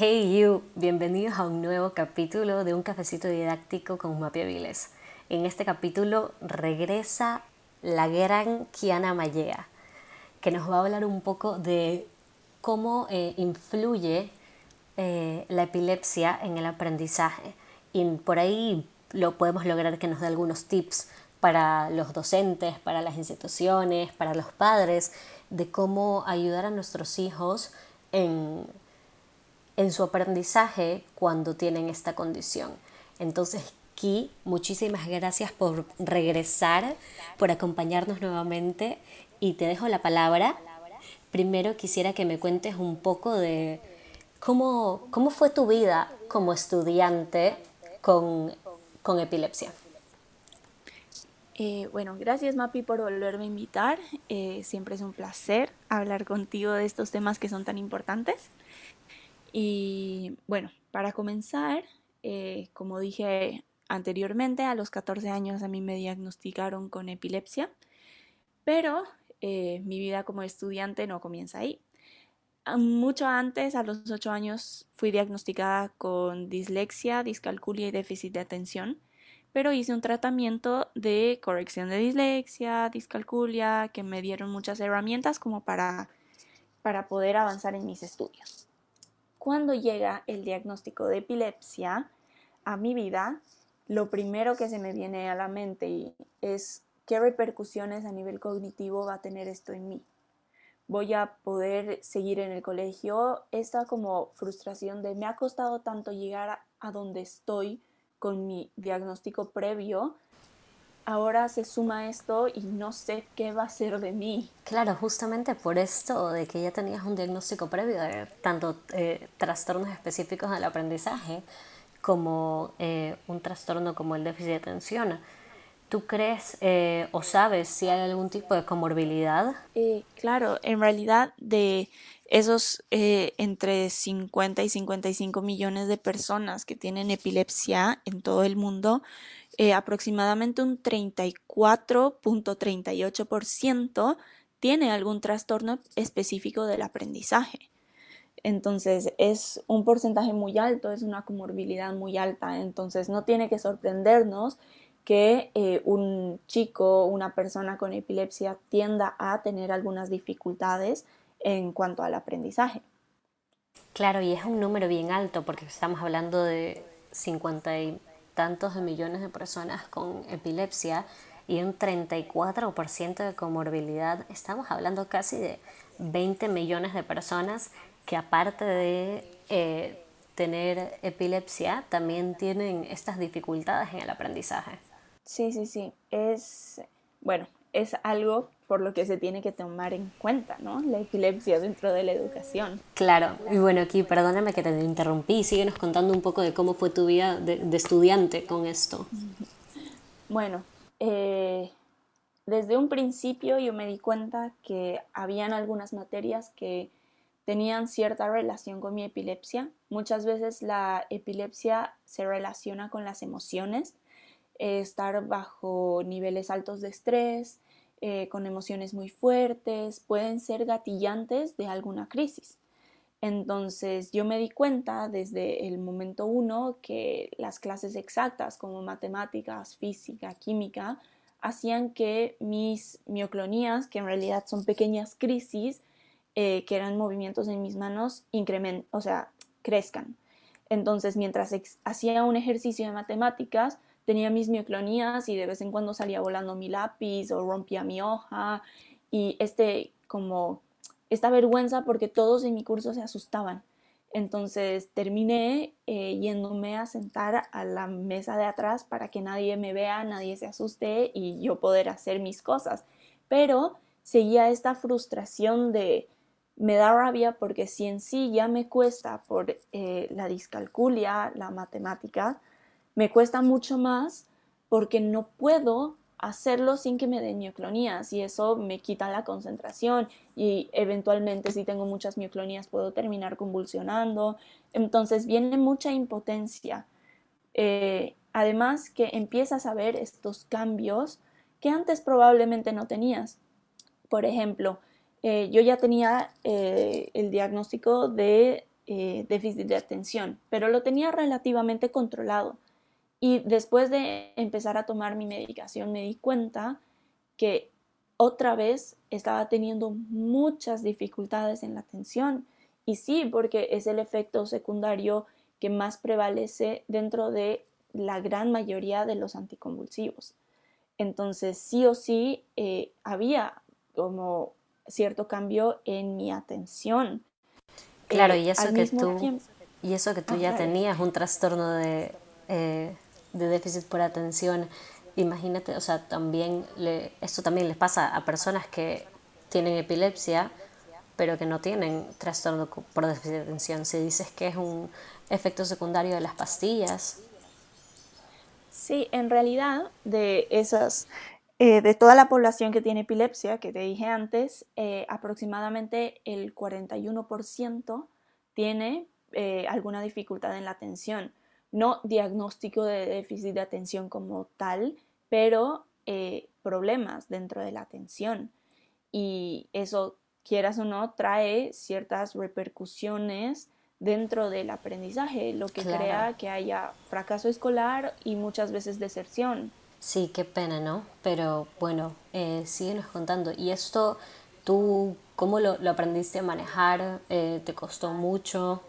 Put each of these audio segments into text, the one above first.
Hey you, bienvenidos a un nuevo capítulo de un cafecito didáctico con Mapia Viles. En este capítulo regresa la gran Kiana Mallea, que nos va a hablar un poco de cómo eh, influye eh, la epilepsia en el aprendizaje. Y por ahí lo podemos lograr que nos dé algunos tips para los docentes, para las instituciones, para los padres, de cómo ayudar a nuestros hijos en, en su aprendizaje cuando tienen esta condición. Entonces, Ki, muchísimas gracias por regresar, por acompañarnos nuevamente y te dejo la palabra. Primero quisiera que me cuentes un poco de cómo, cómo fue tu vida como estudiante con, con epilepsia. Eh, bueno, gracias Mapi por volverme a invitar. Eh, siempre es un placer hablar contigo de estos temas que son tan importantes. Y bueno, para comenzar, eh, como dije anteriormente, a los 14 años a mí me diagnosticaron con epilepsia, pero mi vida como estudiante no comienza ahí. Ah, mucho antes, a los 8 años, fui diagnosticada con dislexia, discalculia y déficit de atención pero hice un tratamiento de corrección de dislexia, discalculia, que me dieron muchas herramientas como para, para poder avanzar en mis estudios. Cuando llega el diagnóstico de epilepsia a mi vida, lo primero que se me viene a la mente es qué repercusiones a nivel cognitivo va a tener esto en mí. Voy a poder seguir en el colegio. Esta como frustración de me ha costado tanto llegar a, a donde estoy, con mi diagnóstico previo, ahora se suma esto y no sé qué va a ser de mí. Claro, justamente por esto de que ya tenías un diagnóstico previo de tanto eh, trastornos específicos del aprendizaje como eh, un trastorno como el déficit de atención. ¿Tú crees eh, o sabes si hay algún tipo de comorbilidad? claro, en realidad de esos eh, entre 50 y 55 millones de personas que tienen epilepsia en todo el mundo, eh, aproximadamente un 34.38% tiene algún trastorno específico del aprendizaje. Entonces es un porcentaje muy alto, es una comorbilidad muy alta, entonces no tiene que sorprendernos que eh, un chico, una persona con epilepsia tienda a tener algunas dificultades en cuanto al aprendizaje. Claro, y es un número bien alto porque estamos hablando de 50 y tantos de millones de personas con epilepsia y un 34% de comorbilidad. Estamos hablando casi de 20 millones de personas que aparte de eh, tener epilepsia, también tienen estas dificultades en el aprendizaje. Sí, sí, sí. Es, bueno, es algo por lo que se tiene que tomar en cuenta, ¿no? La epilepsia dentro de la educación. Claro, y bueno, aquí perdóname que te interrumpí, síguenos contando un poco de cómo fue tu vida de, estudiante con esto. Bueno, eh, desde un principio yo me di cuenta que habían algunas materias que tenían cierta relación con mi epilepsia. Muchas veces la epilepsia se relaciona con las emociones, estar bajo niveles altos de estrés, eh, con emociones muy fuertes, pueden ser gatillantes de alguna crisis. Entonces yo me di cuenta desde el momento uno que las clases exactas como matemáticas, física, química, hacían que mis mioclonías, que en realidad son pequeñas crisis, eh, que eran movimientos en mis manos, o sea, crezcan. Entonces, mientras hacía un ejercicio de matemáticas, tenía mis mioclonías y de vez en cuando salía volando mi lápiz o rompía mi hoja y este como esta vergüenza porque todos en mi curso se asustaban. Entonces terminé eh, yéndome a sentar a la mesa de atrás para que nadie me vea, nadie se asuste y yo poder hacer mis cosas. Pero seguía esta frustración de me da rabia porque si en sí ya me cuesta por eh, la discalculia, la matemática, me cuesta mucho más porque no puedo hacerlo sin que me den mioclonías y eso me quita la concentración y eventualmente si tengo muchas mioclonías puedo terminar convulsionando. Entonces viene mucha impotencia. Eh, además que empiezas a ver estos cambios que antes probablemente no tenías. Por ejemplo, eh, yo ya tenía eh, el diagnóstico de déficit de atención, pero lo tenía relativamente controlado. Y después de empezar a tomar mi medicación me di cuenta que otra vez estaba teniendo muchas dificultades en la atención. Y sí, porque es el efecto secundario que más prevalece dentro de la gran mayoría de los anticonvulsivos. Entonces, sí o sí, eh, había como cierto cambio en mi atención. Claro, y, eh, eso que tú, y eso que tú ya tenías un trastorno de, de déficit por atención, imagínate, o sea, también le, esto también les pasa a personas que tienen epilepsia, pero que no tienen trastorno por déficit de atención. Si dices que es un efecto secundario de las pastillas. Sí, en realidad, de esas, eh, de toda la población que tiene epilepsia, que te dije antes, eh, aproximadamente el 41% tiene eh, alguna dificultad en la atención. No diagnóstico de déficit de atención como tal, pero problemas dentro de la atención. Y eso, quieras o no, trae ciertas repercusiones dentro del aprendizaje, lo que crea que haya fracaso escolar y muchas veces deserción. Sí, qué pena, ¿no? Pero bueno, eh, síguenos contando. ¿Y esto tú cómo lo, aprendiste a manejar? Eh, ¿Te costó mucho?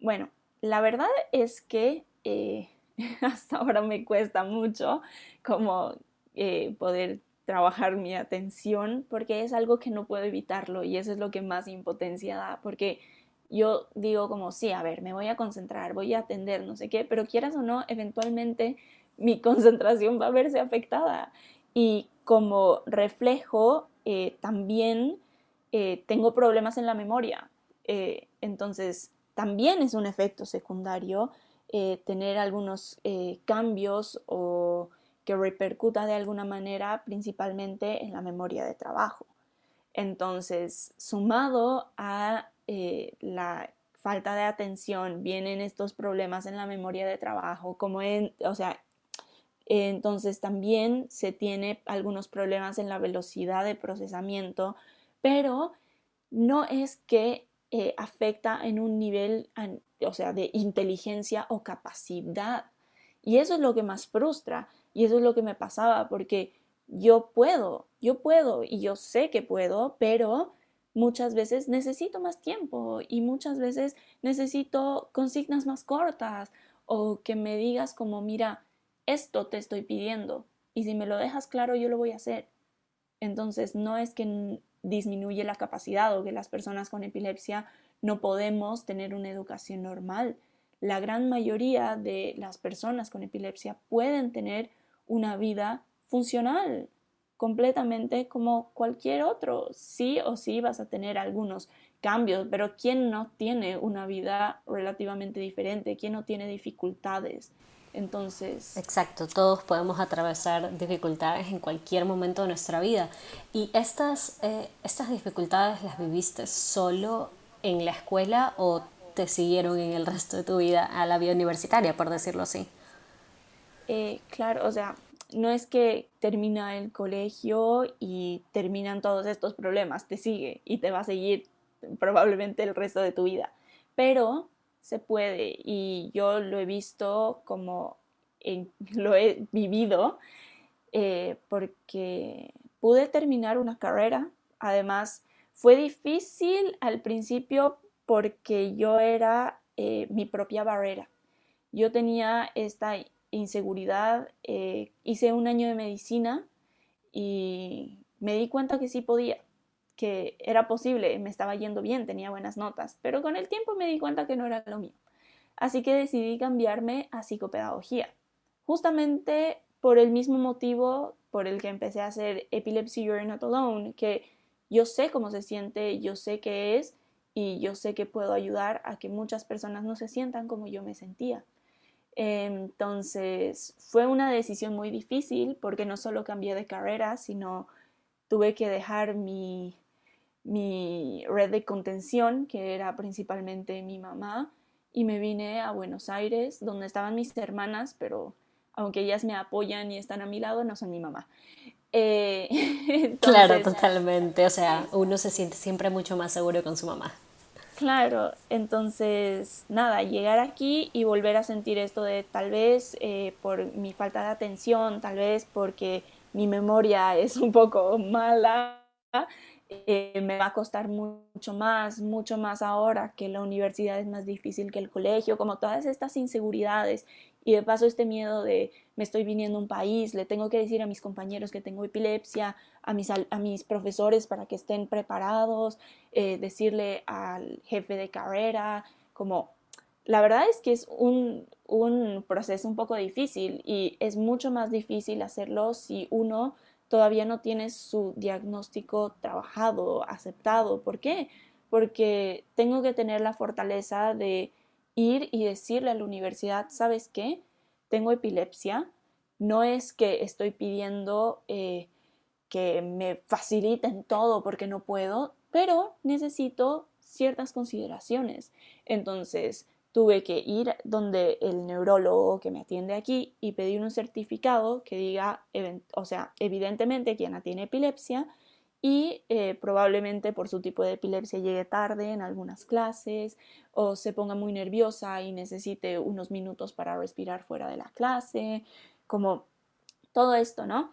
Bueno, la verdad es que eh, hasta ahora me cuesta mucho como eh, poder trabajar mi atención porque es algo que no puedo evitarlo y eso es lo que más impotencia da porque yo digo como sí, a ver, me voy a concentrar, voy a atender, no sé qué, pero quieras o no, eventualmente mi concentración va a verse afectada. Y como reflejo, eh, también tengo problemas en la memoria. Entonces, también es un efecto secundario tener algunos cambios o que repercuta de alguna manera principalmente en la memoria de trabajo. Entonces, sumado a la falta de atención, vienen estos problemas en la memoria de trabajo, como en, o sea, entonces también se tiene algunos problemas en la velocidad de procesamiento, pero no es que eh, afecta en un nivel, o sea, de inteligencia o capacidad. Y eso es lo que más frustra y eso es lo que me pasaba porque yo puedo, yo puedo y yo sé que puedo, pero muchas veces necesito más tiempo y muchas veces necesito consignas más cortas o que me digas como, mira, esto te estoy pidiendo y si me lo dejas claro yo lo voy a hacer. Entonces no es que disminuye la capacidad o que las personas con epilepsia no podemos tener una educación normal. La gran mayoría de las personas con epilepsia pueden tener una vida funcional completamente como cualquier otro. Sí o sí vas a tener algunos cambios, pero ¿quién no tiene una vida relativamente diferente? ¿Quién no tiene dificultades? Entonces... Exacto, todos podemos atravesar dificultades en cualquier momento de nuestra vida. ¿Y estas, eh, estas dificultades las viviste solo en la escuela o te siguieron en el resto de tu vida a la vida universitaria, por decirlo así? Eh, claro, o sea, no es que termina el colegio y terminan todos estos problemas, te sigue y te va a seguir probablemente el resto de tu vida. Pero se puede y yo lo he visto como lo he vivido eh, porque pude terminar una carrera. Además, fue difícil al principio porque yo era eh, mi propia barrera. Yo tenía esta inseguridad, eh, hice un año de medicina y me di cuenta que sí podía que era posible, me estaba yendo bien, tenía buenas notas, pero con el tiempo me di cuenta que no era lo mío. Así que decidí cambiarme a psicopedagogía, justamente por el mismo motivo por el que empecé a hacer Epilepsy You're Not Alone, que yo sé cómo se siente, yo sé qué es y yo sé que puedo ayudar a que muchas personas no se sientan como yo me sentía. Entonces fue una decisión muy difícil porque no solo cambié de carrera, sino tuve que dejar mi, mi red de contención, que era principalmente mi mamá, y me vine a Buenos Aires, donde estaban mis hermanas, pero aunque ellas me apoyan y están a mi lado, no son mi mamá. Eh, claro, totalmente. O sea, uno se siente siempre mucho más seguro con su mamá. Claro, entonces nada, llegar aquí y volver a sentir esto de tal vez eh, por mi falta de atención, tal vez porque mi memoria es un poco mala, eh, me va a costar mucho más, mucho más ahora que la universidad es más difícil que el colegio, como todas estas inseguridades y de paso este miedo de me estoy viniendo a un país, le tengo que decir a mis compañeros que tengo epilepsia, a mis, a mis profesores para que estén preparados, eh, decirle al jefe de carrera, como la verdad es que es un, un proceso un poco difícil y es mucho más difícil hacerlo si uno todavía no tienes su diagnóstico trabajado, aceptado. ¿Por qué? Porque tengo que tener la fortaleza de ir y decirle a la universidad, ¿sabes qué? Tengo epilepsia. No es que estoy pidiendo eh, que me faciliten todo porque no puedo, pero necesito ciertas consideraciones. Entonces, tuve que ir donde el neurólogo que me atiende aquí y pedir un certificado que diga, o sea, evidentemente quien tiene epilepsia y eh, probablemente por su tipo de epilepsia llegue tarde en algunas clases o se ponga muy nerviosa y necesite unos minutos para respirar fuera de la clase, como todo esto, ¿no?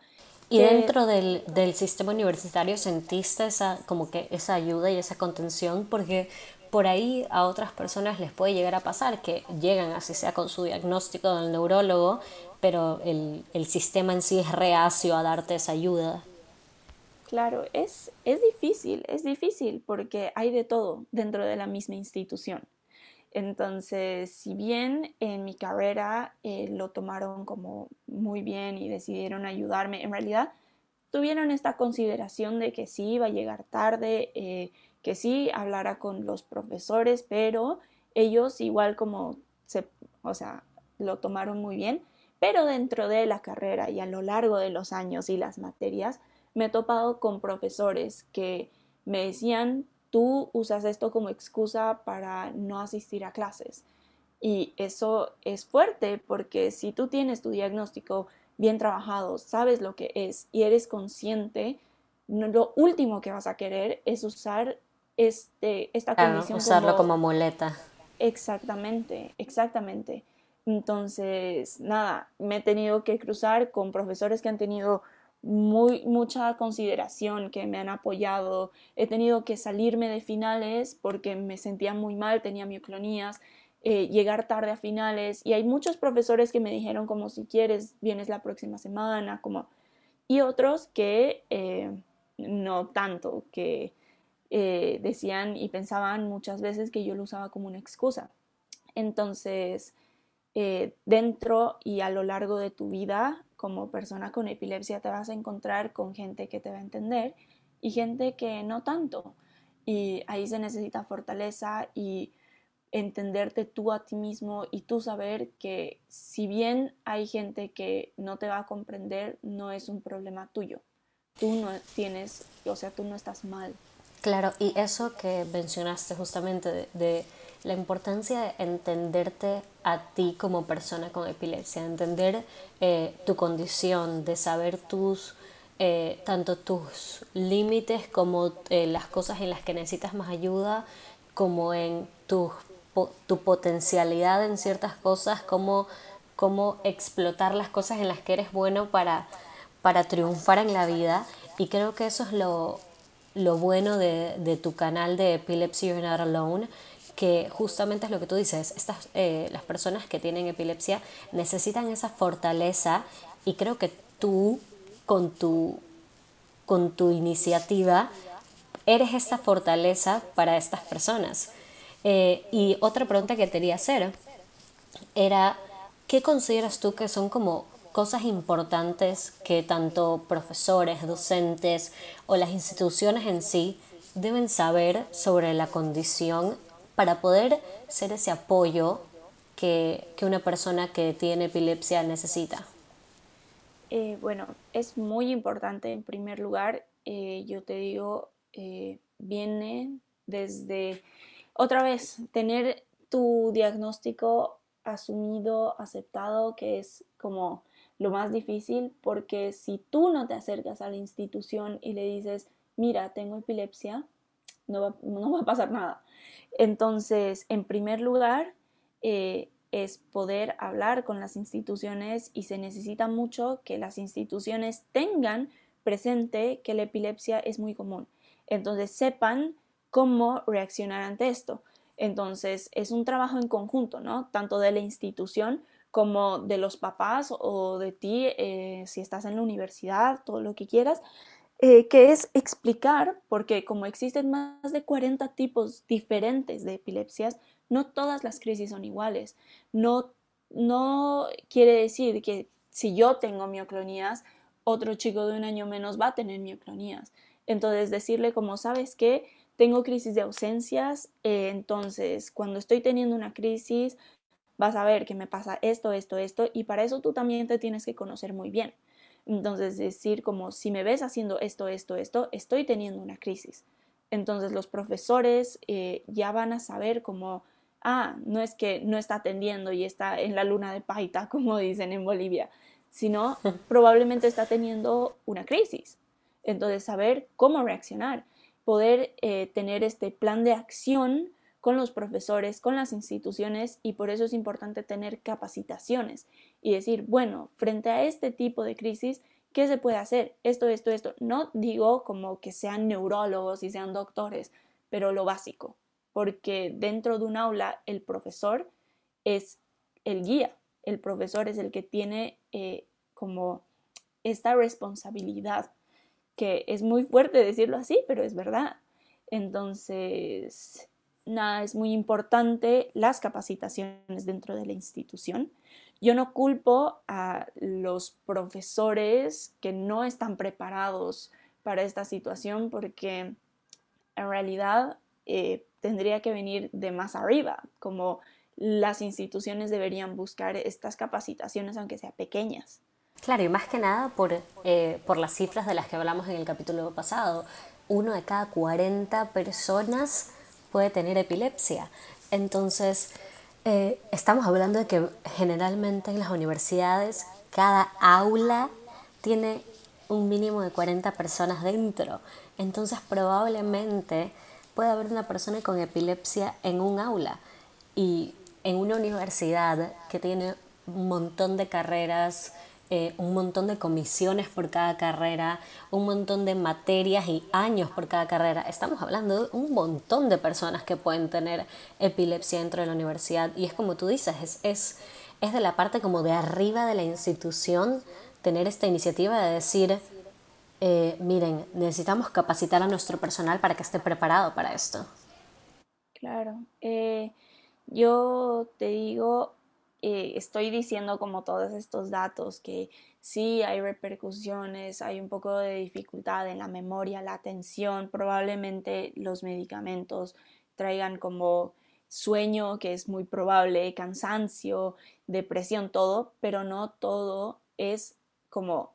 Y dentro del, del, sistema universitario sentiste esa, como que esa ayuda y esa contención, porque por ahí a otras personas les puede llegar a pasar que llegan así sea con su diagnóstico del neurólogo, pero el, el sistema en sí es reacio a darte esa ayuda. Claro, es, es difícil, es difícil porque hay de todo dentro de la misma institución. Entonces, si bien en mi carrera eh, lo tomaron como muy bien y decidieron ayudarme, en realidad tuvieron esta consideración de que sí iba a llegar tarde, eh, que sí hablara con los profesores, pero ellos igual como se, o sea, lo tomaron muy bien, pero dentro de la carrera y a lo largo de los años y las materias, me he topado con profesores que me decían, tú usas esto como excusa para no asistir a clases. Y eso es fuerte porque si tú tienes tu diagnóstico bien trabajado, sabes lo que es y eres consciente, lo último que vas a querer es usar este, esta condición. Usarlo como, muleta. Exactamente, exactamente. Entonces, nada, me he tenido que cruzar con profesores que han tenido muy, mucha consideración, que me han apoyado. He tenido que salirme de finales porque me sentía muy mal, tenía mioclonías, eh, llegar tarde a finales. Y hay muchos profesores que me dijeron como si quieres, vienes la próxima semana, como... Y otros que eh, no tanto, que eh, decían y pensaban muchas veces que yo lo usaba como una excusa. Entonces, eh, dentro y a lo largo de tu vida como persona con epilepsia te vas a encontrar con gente que te va a entender y gente que no tanto. Y ahí se necesita fortaleza y entenderte tú a ti mismo y tú saber que si bien hay gente que no te va a comprender, no es un problema tuyo. Tú no tienes, o sea, tú no estás mal. Claro, y eso que mencionaste justamente de, la importancia de entenderte a ti como persona con epilepsia, de entender eh, tu condición, de saber tus, eh, tanto tus límites como eh, las cosas en las que necesitas más ayuda, como en tu, tu potencialidad en ciertas cosas, como cómo explotar las cosas en las que eres bueno para, para triunfar en la vida. Y creo que eso es lo, lo bueno de, tu canal de Epilepsy You're Not Alone, que justamente es lo que tú dices, estas, eh, las personas que tienen epilepsia necesitan esa fortaleza y creo que tú con tu, con tu iniciativa eres esa fortaleza para estas personas. Eh, y otra pregunta que quería hacer era, ¿qué consideras tú que son como cosas importantes que tanto profesores, docentes o las instituciones en sí deben saber sobre la condición para poder ser ese apoyo que, una persona que tiene epilepsia necesita? Eh, bueno, es muy importante en primer lugar, eh, yo te digo, eh, viene desde, otra vez, tener tu diagnóstico asumido, aceptado, que es como lo más difícil porque si tú no te acercas a la institución y le dices, mira, tengo epilepsia, no va, no va a pasar nada. Entonces, en primer lugar, eh, es poder hablar con las instituciones y se necesita mucho que las instituciones tengan presente que la epilepsia es muy común. Entonces, sepan cómo reaccionar ante esto. Entonces, es un trabajo en conjunto, ¿no? Tanto de la institución como de los papás o de ti, eh, si estás en la universidad, todo lo que quieras, eh, que es explicar, porque como existen más de 40 tipos diferentes de epilepsias, no todas las crisis son iguales. No, no quiere decir que si yo tengo mioclonías, otro chico de un año menos va a tener mioclonías. Entonces, decirle como, ¿sabes qué? Tengo crisis de ausencias, eh, entonces cuando estoy teniendo una crisis, vas a ver que me pasa esto, esto, esto, y para eso tú también te tienes que conocer muy bien. Entonces, decir como, si me ves haciendo esto, esto, esto, estoy teniendo una crisis. Entonces, los profesores eh, ya van a saber como, ah, no es que no está atendiendo y está en la luna de paita, como dicen en Bolivia, sino probablemente está teniendo una crisis. Entonces, saber cómo reaccionar, poder eh, tener este plan de acción con los profesores, con las instituciones y por eso es importante tener capacitaciones y decir, bueno, frente a este tipo de crisis, ¿qué se puede hacer? Esto, esto, esto. No digo como que sean neurólogos y sean doctores, pero lo básico, porque dentro de un aula el profesor es el guía, el profesor es el que tiene eh, como esta responsabilidad, que es muy fuerte decirlo así, pero es verdad. Entonces, nada, es muy importante las capacitaciones dentro de la institución. Yo no culpo a los profesores que no están preparados para esta situación porque en realidad eh, tendría que venir de más arriba, como las instituciones deberían buscar estas capacitaciones aunque sean pequeñas. Claro, y más que nada por, eh, por las cifras de las que hablamos en el capítulo pasado. Uno de cada 40 personas puede tener epilepsia. Entonces, eh, estamos hablando de que generalmente en las universidades cada aula tiene un mínimo de 40 personas dentro. Entonces, probablemente puede haber una persona con epilepsia en un aula y en una universidad que tiene un montón de carreras, eh, un montón de comisiones por cada carrera, un montón de materias y años por cada carrera. Estamos hablando de un montón de personas que pueden tener epilepsia dentro de la universidad y es como tú dices, es, es, es de la parte como de arriba de la institución tener esta iniciativa de decir, eh, miren, necesitamos capacitar a nuestro personal para que esté preparado para esto. Claro, eh, yo te digo, eh, estoy diciendo como todos estos datos que sí hay repercusiones, hay un poco de dificultad en la memoria, la atención, probablemente los medicamentos traigan como sueño, que es muy probable, cansancio, depresión, todo, pero no todo es como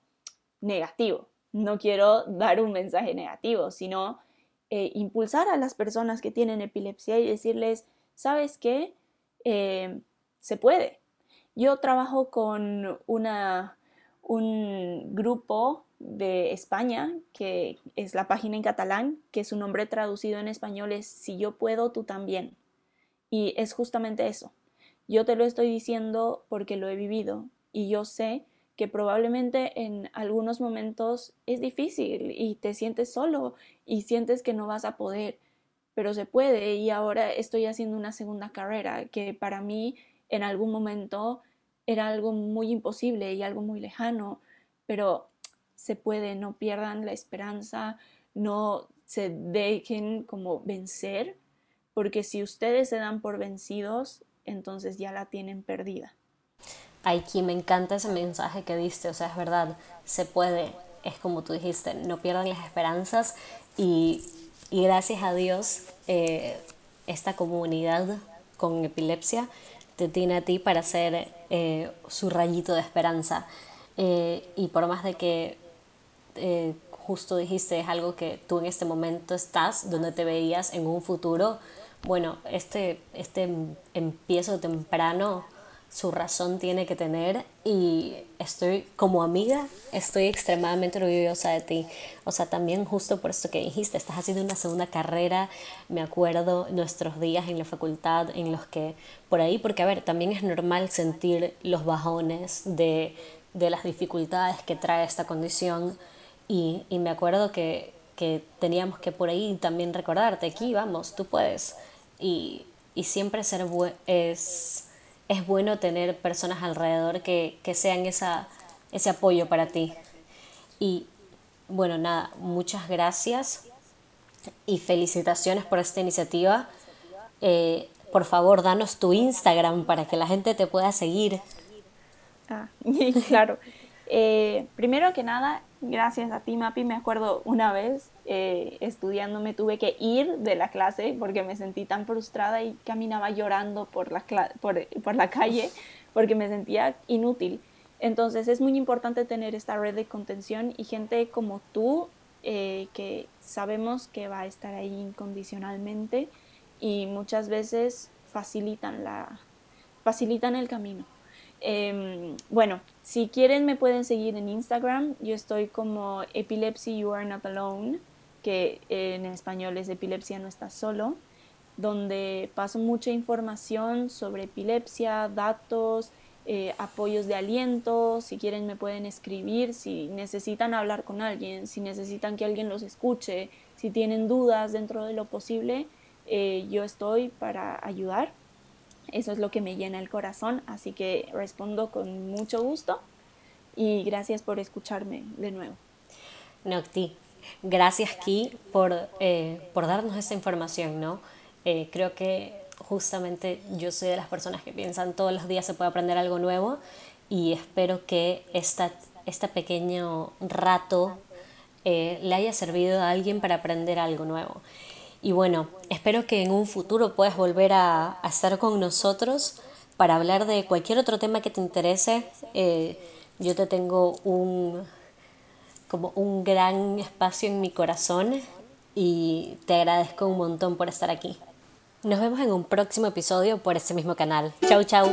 negativo no quiero dar un mensaje negativo, sino eh, impulsar a las personas que tienen epilepsia y decirles, ¿sabes qué? Eh, se puede. Yo trabajo con una, un grupo de España, que es la página en catalán, que su nombre traducido en español es Si yo puedo, tú también. Y es justamente eso. Yo te lo estoy diciendo porque lo he vivido y yo sé que probablemente en algunos momentos es difícil y te sientes solo y sientes que no vas a poder, pero se puede y ahora estoy haciendo una segunda carrera que para mí en algún momento era algo muy imposible y algo muy lejano, pero se puede, no pierdan la esperanza, no se dejen como vencer, porque si ustedes se dan por vencidos, entonces ya la tienen perdida. Aquí me encanta ese mensaje que diste, o sea, es verdad, se puede, es como tú dijiste, no pierdan las esperanzas y, gracias a Dios eh, esta comunidad con epilepsia te tiene a ti para ser eh, su rayito de esperanza. Eh, y por más de que justo dijiste es algo que tú en este momento estás, donde te veías en un futuro, bueno, este, este empiezo temprano su razón tiene que tener y estoy como amiga, estoy extremadamente orgullosa de ti. O sea, también justo por esto que dijiste, estás haciendo una segunda carrera, me acuerdo nuestros días en la facultad en los que por ahí, porque a ver, también es normal sentir los bajones de, de las dificultades que trae esta condición y, y me acuerdo que, que teníamos que por ahí también recordarte, aquí vamos, tú puedes. Y, y siempre ser es es bueno tener personas alrededor que, sean esa, ese apoyo para ti. Y bueno, nada, muchas gracias y felicitaciones por esta iniciativa. Eh, por favor, danos tu Instagram para que la gente te pueda seguir. Ah, claro. Eh, primero que nada, gracias a ti, Mapi. Me acuerdo una vez eh, estudiando me tuve que ir de la clase porque me sentí tan frustrada y caminaba llorando por la, por, por la calle porque me sentía inútil. Entonces es muy importante tener esta red de contención y gente como tú eh, que sabemos que va a estar ahí incondicionalmente y muchas veces facilitan, la, facilitan el camino. Em, bueno, si quieren me pueden seguir en Instagram. Yo estoy como Epilepsy You Are Not Alone, que en español es Epilepsia No Estás Solo, donde paso mucha información sobre epilepsia, datos, eh, apoyos de aliento. Si quieren me pueden escribir, si necesitan hablar con alguien, si necesitan que alguien los escuche, si tienen dudas dentro de lo posible, eh, yo estoy para ayudar. Eso es lo que me llena el corazón, así que respondo con mucho gusto y gracias por escucharme de nuevo. Nocti, gracias Ki por, eh, por darnos esta información, ¿no? Eh, creo que justamente yo soy de las personas que piensan todos los días se puede aprender algo nuevo y espero que esta, este pequeño rato eh, le haya servido a alguien para aprender algo nuevo. Y bueno, espero que en un futuro puedas volver a, estar con nosotros para hablar de cualquier otro tema que te interese. Eh, yo te tengo un, como un gran espacio en mi corazón y te agradezco un montón por estar aquí. Nos vemos en un próximo episodio por este mismo canal. Chau, chau.